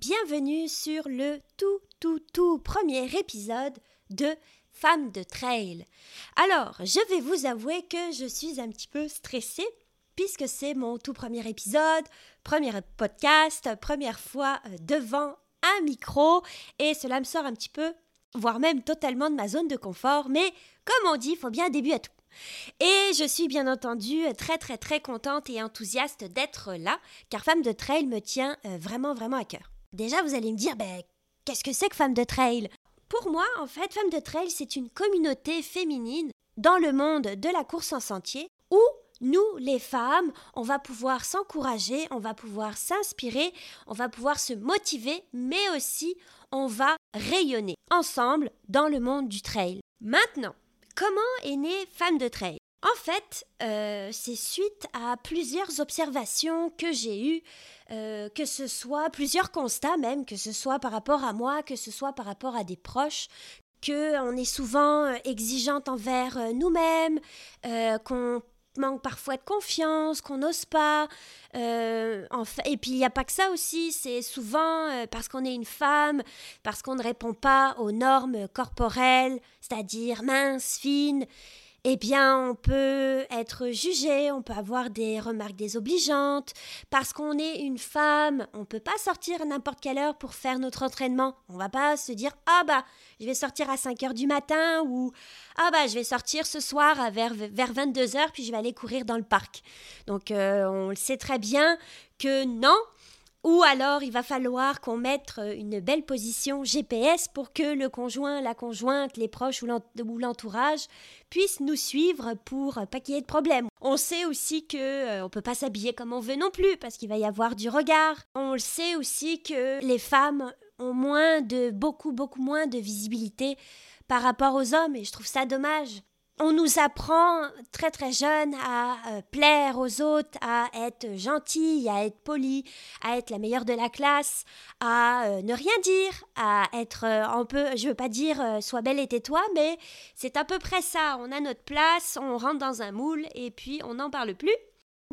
Bienvenue sur le tout tout tout premier épisode de Femmes de Trail. Alors, je vais vous avouer que je suis un petit peu stressée puisque c'est mon tout premier épisode, premier podcast, première fois euh, devant un micro et cela me sort un petit peu, voire même totalement de ma zone de confort, mais comme on dit, il faut bien un début à tout. Et je suis bien entendu très très très contente et enthousiaste d'être là, car Femme de Trail me tient euh, vraiment vraiment à cœur. Déjà, vous allez me dire, ben, qu'est-ce que c'est que Femme de Trail? Pour moi, en fait, Femme de Trail, c'est une communauté féminine dans le monde de la course en sentier où nous, les femmes, on va pouvoir s'encourager, on va pouvoir s'inspirer, on va pouvoir se motiver, mais aussi on va rayonner ensemble dans le monde du trail. Maintenant, Comment est née Femme de Trail? En fait, euh, c'est suite à plusieurs observations que j'ai eues, euh, que ce soit plusieurs constats même, que ce soit par rapport à moi, que ce soit par rapport à des proches, qu'on est souvent euh, exigeante envers nous-mêmes, qu'on manque parfois de confiance, qu'on n'ose pas. Et puis il n'y a pas que ça aussi, c'est souvent parce qu'on est une femme, parce qu'on ne répond pas aux normes corporelles, c'est-à-dire mince, fine eh bien, on peut être jugé, on peut avoir des remarques désobligeantes. Parce qu'on est une femme, on ne peut pas sortir à n'importe quelle heure pour faire notre entraînement. On va pas se dire Ah bah, je vais sortir à 5 heures du matin ou Ah bah, je vais sortir ce soir vers, vers 22 heures puis je vais aller courir dans le parc. Donc, euh, on le sait très bien que non, ou alors, il va falloir qu'on mette euh, une belle position GPS pour que le conjoint, la conjointe, les proches ou l'entourage puissent nous suivre pour pas qu'il y ait de problème. On sait aussi que euh, on peut pas s'habiller comme on veut non plus parce qu'il va y avoir du regard. On le sait aussi que les femmes ont moins de beaucoup beaucoup moins de visibilité par rapport aux hommes et je trouve ça dommage on nous apprend très très jeune à euh, plaire aux autres, à être gentil, à être poli, à être la meilleure de la classe, à euh, ne rien dire, à être euh, un peu, je veux pas dire sois belle et tais-toi, mais c'est à peu près ça. On a notre place, on rentre dans un moule et puis on n'en parle plus.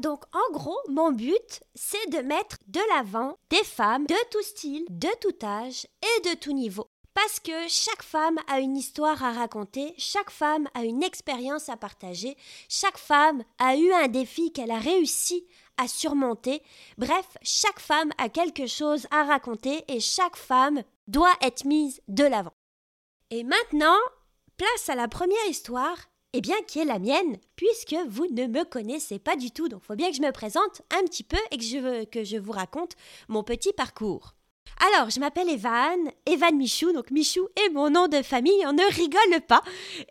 Donc en gros, mon but, c'est de mettre de l'avant des femmes de tout style, de tout âge et de tout niveau. Parce que chaque femme a une histoire à raconter, chaque femme a une expérience à partager, chaque femme a eu un défi qu'elle a réussi à surmonter. Bref, chaque femme a quelque chose à raconter et chaque femme doit être mise de l'avant. Et maintenant, place à la première histoire, eh bien qui est la mienne, puisque vous ne me connaissez pas du tout. Donc il faut bien que je me présente un petit peu et que je, que je vous raconte mon petit parcours. Alors, je m'appelle Evan, Evan Michou, donc Michou est mon nom de famille, on ne rigole pas.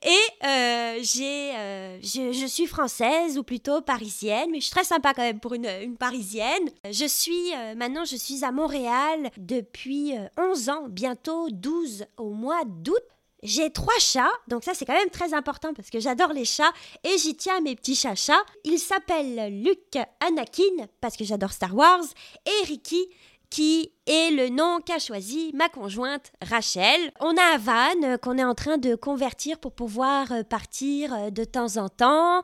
Et euh, j'ai, euh, je, suis française, ou plutôt parisienne, mais je suis très sympa quand même pour une, parisienne. Je suis, euh, maintenant, je suis à Montréal depuis 11 ans, bientôt 12 au mois d'août. J'ai trois chats, donc ça c'est quand même très important parce que j'adore les chats et j'y tiens mes petits chats-chats. Ils s'appellent Luke, Anakin parce que j'adore Star Wars et Ricky qui est le nom qu'a choisi ma conjointe Rachel. On a un van euh, qu'on est en train de convertir pour pouvoir euh, partir euh, de temps en temps.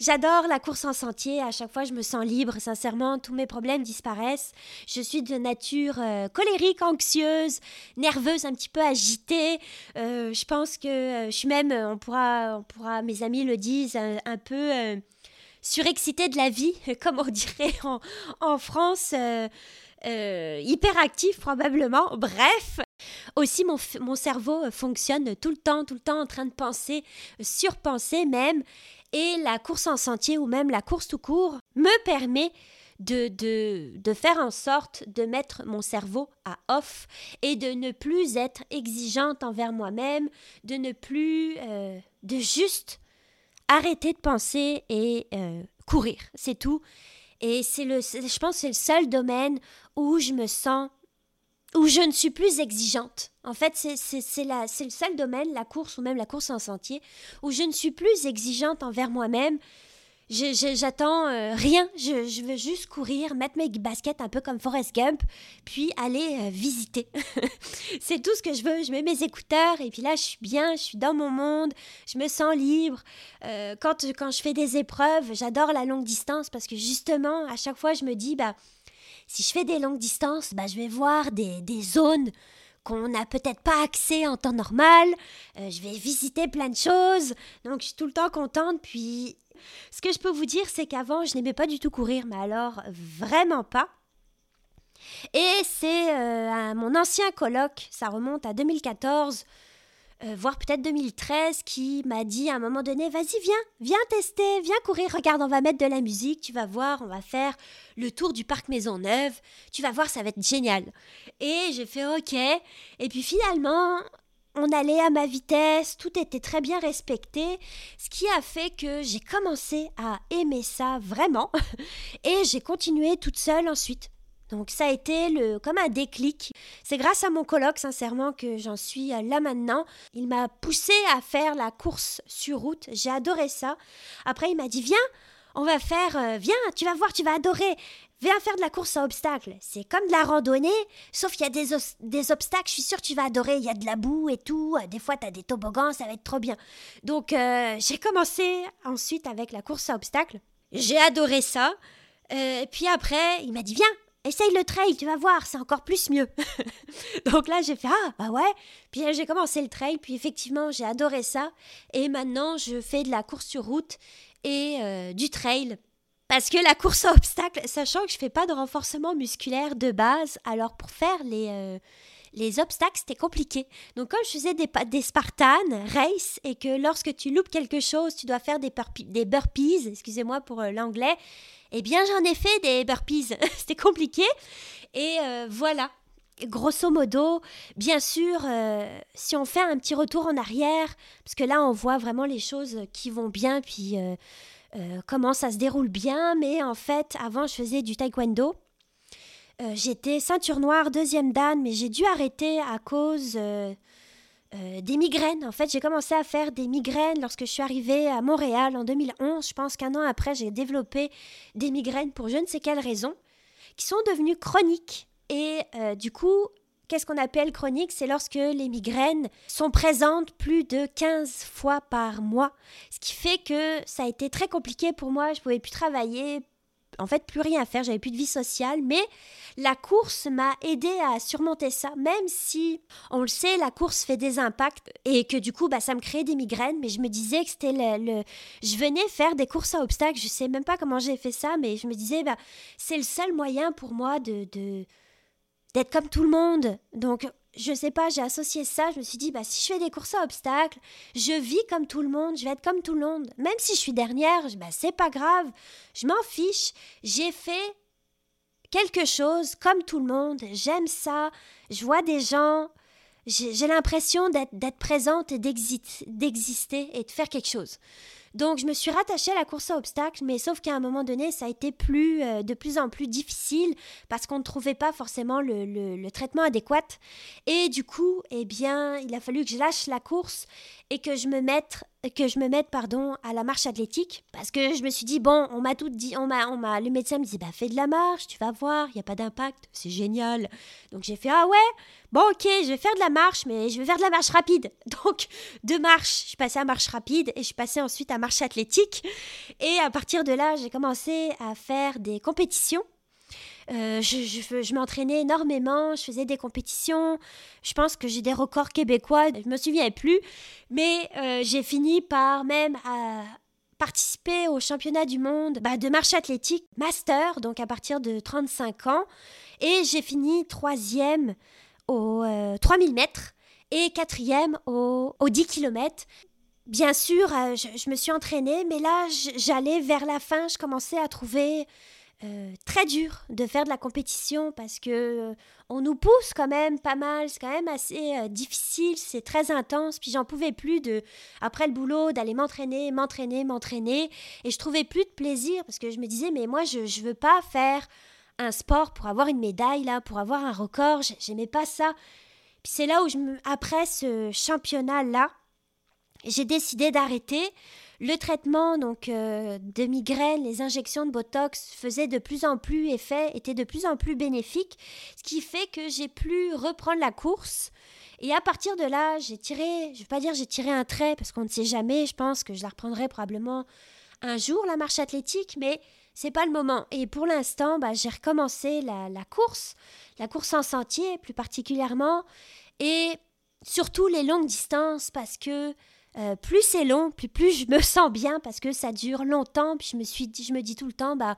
J'adore la course en sentier, à chaque fois je me sens libre, sincèrement, tous mes problèmes disparaissent. Je suis de nature colérique, anxieuse, nerveuse, un petit peu agitée. je pense que je suis même, on pourra, on pourra, mes amis le disent, un, peu surexcitée de la vie, comme on dirait en, France hyperactif probablement. Bref, aussi mon, mon, cerveau fonctionne tout le temps, tout le temps en train de penser, surpenser même. Et la course en sentier ou même la course tout court me permet de, de, de, faire en sorte de mettre mon cerveau à off et de ne plus être exigeante envers moi-même, de ne plus, euh, de juste arrêter de penser et euh, courir, c'est tout. Et c'est le, je pense c'est le seul domaine où je me sens où je ne suis plus exigeante. En fait, c'est le seul domaine, la course ou même la course en sentier, où je ne suis plus exigeante envers moi-même. J'attends euh, rien, je, veux juste courir, mettre mes baskets un peu comme Forrest Gump, puis aller euh, visiter. c'est tout ce que je veux. Je mets mes écouteurs et puis là, je suis bien, je suis dans mon monde, je me sens libre. Euh, quand, quand je fais des épreuves, j'adore la longue distance parce que justement, à chaque fois, je me dis, bah, si je fais des longues distances, bah, je vais voir des, des zones qu'on n'a peut-être pas accès en temps normal. je vais visiter plein de choses. Donc, je suis tout le temps contente. Puis, ce que je peux vous dire, c'est qu'avant, je n'aimais pas du tout courir, mais alors vraiment pas. Et c'est euh, mon ancien colloque, ça remonte à 2014, euh, voire peut-être 2013, qui m'a dit à un moment donné, vas-y, viens, viens tester, viens courir, regarde, on va mettre de la musique, tu vas voir, on va faire le tour du parc Maisonneuve, tu vas voir, ça va être génial. Et j'ai fait ok, et puis finalement, on allait à ma vitesse, tout était très bien respecté, ce qui a fait que j'ai commencé à aimer ça vraiment et j'ai continué toute seule ensuite. Donc ça a été le, comme un déclic. C'est grâce à mon colloque, sincèrement, que j'en suis là maintenant. Il m'a poussé à faire la course sur route. J'ai adoré ça. Après, il m'a dit, viens, on va faire, euh, viens, tu vas voir, tu vas adorer. Viens faire de la course à obstacles. C'est comme de la randonnée, sauf qu'il y a des, obstacles, je suis sûre que tu vas adorer. Il y a de la boue et tout. Des fois, tu as des toboggans, ça va être trop bien. Donc, euh, j'ai commencé ensuite avec la course à obstacles. J'ai adoré ça. Euh, puis après, il m'a dit Viens, essaye le trail, tu vas voir, c'est encore plus mieux. Donc là, j'ai fait Ah, bah ouais. Puis j'ai commencé le trail, puis effectivement, j'ai adoré ça. Et maintenant, je fais de la course sur route et euh, du trail parce que la course à obstacles, sachant que je fais pas de renforcement musculaire de base, alors pour faire les, euh, les obstacles, c'était compliqué. Donc comme je faisais des, des Spartan race et que lorsque tu loupes quelque chose, tu dois faire des, burpees, excusez-moi pour euh, l'anglais, eh bien j'en ai fait des burpees. c'était compliqué. Et voilà. Grosso modo, bien sûr, si on fait un petit retour en arrière, parce que là on voit vraiment les choses qui vont bien, puis euh, comment ça se déroule bien, mais en fait, avant, je faisais du taekwondo. Euh, j'étais ceinture noire, deuxième dan, mais j'ai dû arrêter à cause euh, des migraines. En fait, j'ai commencé à faire des migraines lorsque je suis arrivée à Montréal en 2011. Je pense qu'un an après, j'ai développé des migraines pour je ne sais quelle raison, qui sont devenues chroniques. Et du coup, Qu'est-ce qu'on appelle chronique? C'est lorsque les migraines sont présentes plus de 15 fois par mois. Ce qui fait que ça a été très compliqué pour moi. Je ne pouvais plus travailler, en fait plus rien faire, j'avais plus de vie sociale, mais la course m'a aidé à surmonter ça, même si on le sait, la course fait des impacts et que du coup bah, ça me créait des migraines, mais je me disais que c'était le, Je venais faire des courses à obstacles, je sais même pas comment j'ai fait ça, mais je me disais bah, c'est le seul moyen pour moi de d'être comme tout le monde. Donc, je sais pas, j'ai associé ça, je me suis dit, bah, si je fais des courses à obstacles, je vis comme tout le monde, je vais être comme tout le monde. Même si je suis dernière, bah, c'est pas grave, je m'en fiche. J'ai fait quelque chose comme tout le monde, j'aime ça, je vois des gens, j'ai l'impression d'être présente et d'exister et de faire quelque chose. Donc je me suis rattachée à la course à obstacles, mais sauf qu'à un moment donné, ça a été plus, euh, de plus en plus difficile parce qu'on ne trouvait pas forcément le, traitement adéquat. Et du coup, eh bien, il a fallu que je lâche la course et que je me mette que je me mette pardon à la marche athlétique parce que je me suis dit bon on m'a tout dit on m'a on m'a le médecin me dit bah fais de la marche tu vas voir il y a pas d'impact c'est génial. Donc j'ai fait ah ouais bon ok je vais faire de la marche mais je vais faire de la marche rapide. Donc de marche je suis passée à marche rapide et je suis passée ensuite à marche athlétique. Et à partir de là j'ai commencé à faire des compétitions euh, je, m'entraînais énormément, je faisais des compétitions. Je pense que j'ai des records québécois, je me souviens plus. Mais euh, j'ai fini par même à participer au championnat du monde bah, de marche athlétique master, donc à partir de 35 ans. Et j'ai fini troisième aux 3000 euh, mètres et quatrième aux, 10 km. Bien sûr, je, me suis entraînée, mais là, j'allais vers la fin, je commençais à trouver euh, très dur de faire de la compétition parce que euh, on nous pousse quand même pas mal, c'est quand même assez euh, difficile, c'est très intense, puis j'en pouvais plus de après le boulot d'aller m'entraîner, m'entraîner, m'entraîner et je trouvais plus de plaisir parce que je me disais mais moi je je veux pas faire un sport pour avoir une médaille, là, pour avoir un record. J'aimais pas ça. Puis c'est là où, je après ce championnat-là, j'ai décidé d'arrêter. Le traitement donc euh, de migraine, les injections de Botox faisaient de plus en plus effet, étaient de plus en plus bénéfiques, ce qui fait que j'ai pu reprendre la course. Et à partir de là, j'ai tiré, je vais pas dire j'ai tiré un trait parce qu'on ne sait jamais, je pense que je la reprendrai probablement un jour la marche athlétique, mais c'est pas le moment. Et pour l'instant, bah, j'ai recommencé la course, la course en sentier plus particulièrement, et surtout les longues distances parce que euh, plus c'est long, plus, plus je me sens bien parce que ça dure longtemps. Puis je me suis je me dis tout le temps, bah,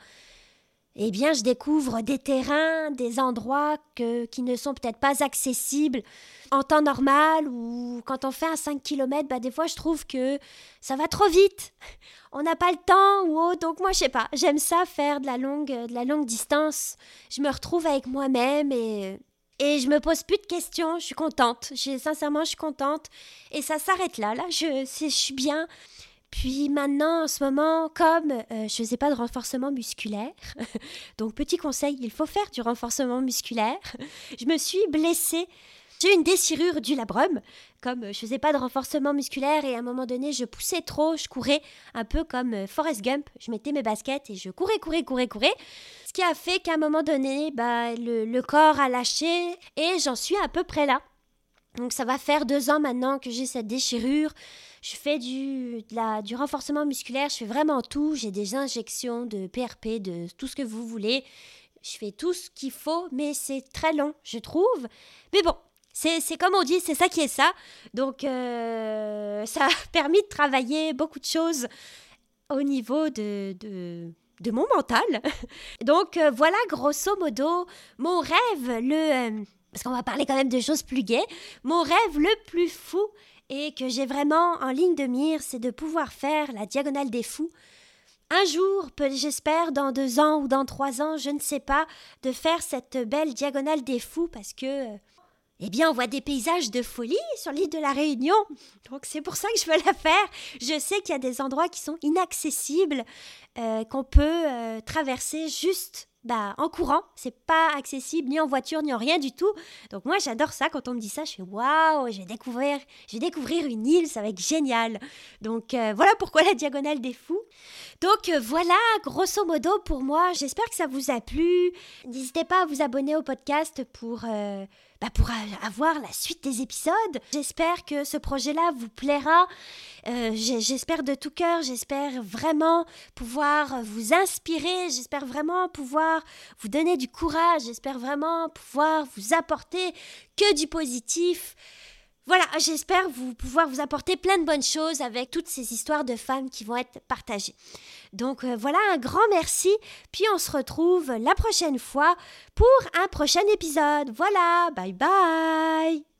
eh bien, je découvre des terrains, des endroits que, qui ne sont peut-être pas accessibles en temps normal ou quand on fait un 5 km, bah, des fois, je trouve que ça va trop vite. On n'a pas le temps ou autre. Donc, moi, je sais pas, j'aime ça faire de la longue, de la longue distance. Je me retrouve avec moi-même et et je me pose plus de questions, je suis contente. sincèrement, je suis contente. Et ça s'arrête là. Là, je, je suis bien. Puis maintenant, en ce moment, comme euh, je ne faisais pas de renforcement musculaire, donc petit conseil, il faut faire du renforcement musculaire, je me suis blessée j'ai eu une déchirure du labrum, comme euh, je faisais pas de renforcement musculaire et à un moment donné je poussais trop, je courais un peu comme euh, Forrest Gump, je mettais mes baskets et je courais, courais, courais, courais. Ce qui a fait qu'à un moment donné, bah, le, corps a lâché et j'en suis à peu près là. Donc ça va faire deux ans maintenant que j'ai cette déchirure. Je fais du, la, du renforcement musculaire, je fais vraiment tout. J'ai des injections de PRP, de tout ce que vous voulez. Je fais tout ce qu'il faut, mais c'est très long, je trouve. Mais bon, c'est comme on dit, c'est ça qui est ça. Donc, euh, ça a permis de travailler beaucoup de choses au niveau de, de, mon mental. Donc, euh, voilà, grosso modo, mon rêve, le... Euh, parce qu'on va parler quand même de choses plus gaies. Mon rêve le plus fou et que j'ai vraiment en ligne de mire, c'est de pouvoir faire la diagonale des fous. Un jour, j'espère dans deux ans ou dans trois ans, je ne sais pas, de faire cette belle diagonale des fous parce que eh bien, on voit des paysages de folie sur l'île de la Réunion. Donc, c'est pour ça que je veux la faire. Je sais qu'il y a des endroits qui sont inaccessibles, euh, qu'on peut euh, traverser juste bah, en courant. C'est pas accessible ni en voiture ni en rien du tout. Donc, moi, j'adore ça. Quand on me dit ça, je fais waouh, je vais découvrir, je vais découvrir une île, ça va être génial. Donc, euh, voilà pourquoi la diagonale des fous. Donc voilà, grosso modo pour moi, j'espère que ça vous a plu. N'hésitez pas à vous abonner au podcast pour bah, pour avoir la suite des épisodes. J'espère que ce projet-là vous plaira. Euh, j'espère de tout cœur, j'espère vraiment pouvoir vous inspirer, j'espère vraiment pouvoir vous donner du courage, j'espère vraiment pouvoir vous apporter que du positif. Voilà, j'espère vous pouvoir vous apporter plein de bonnes choses avec toutes ces histoires de femmes qui vont être partagées. Donc euh, voilà, un grand merci. Puis on se retrouve la prochaine fois pour un prochain épisode. Voilà, bye bye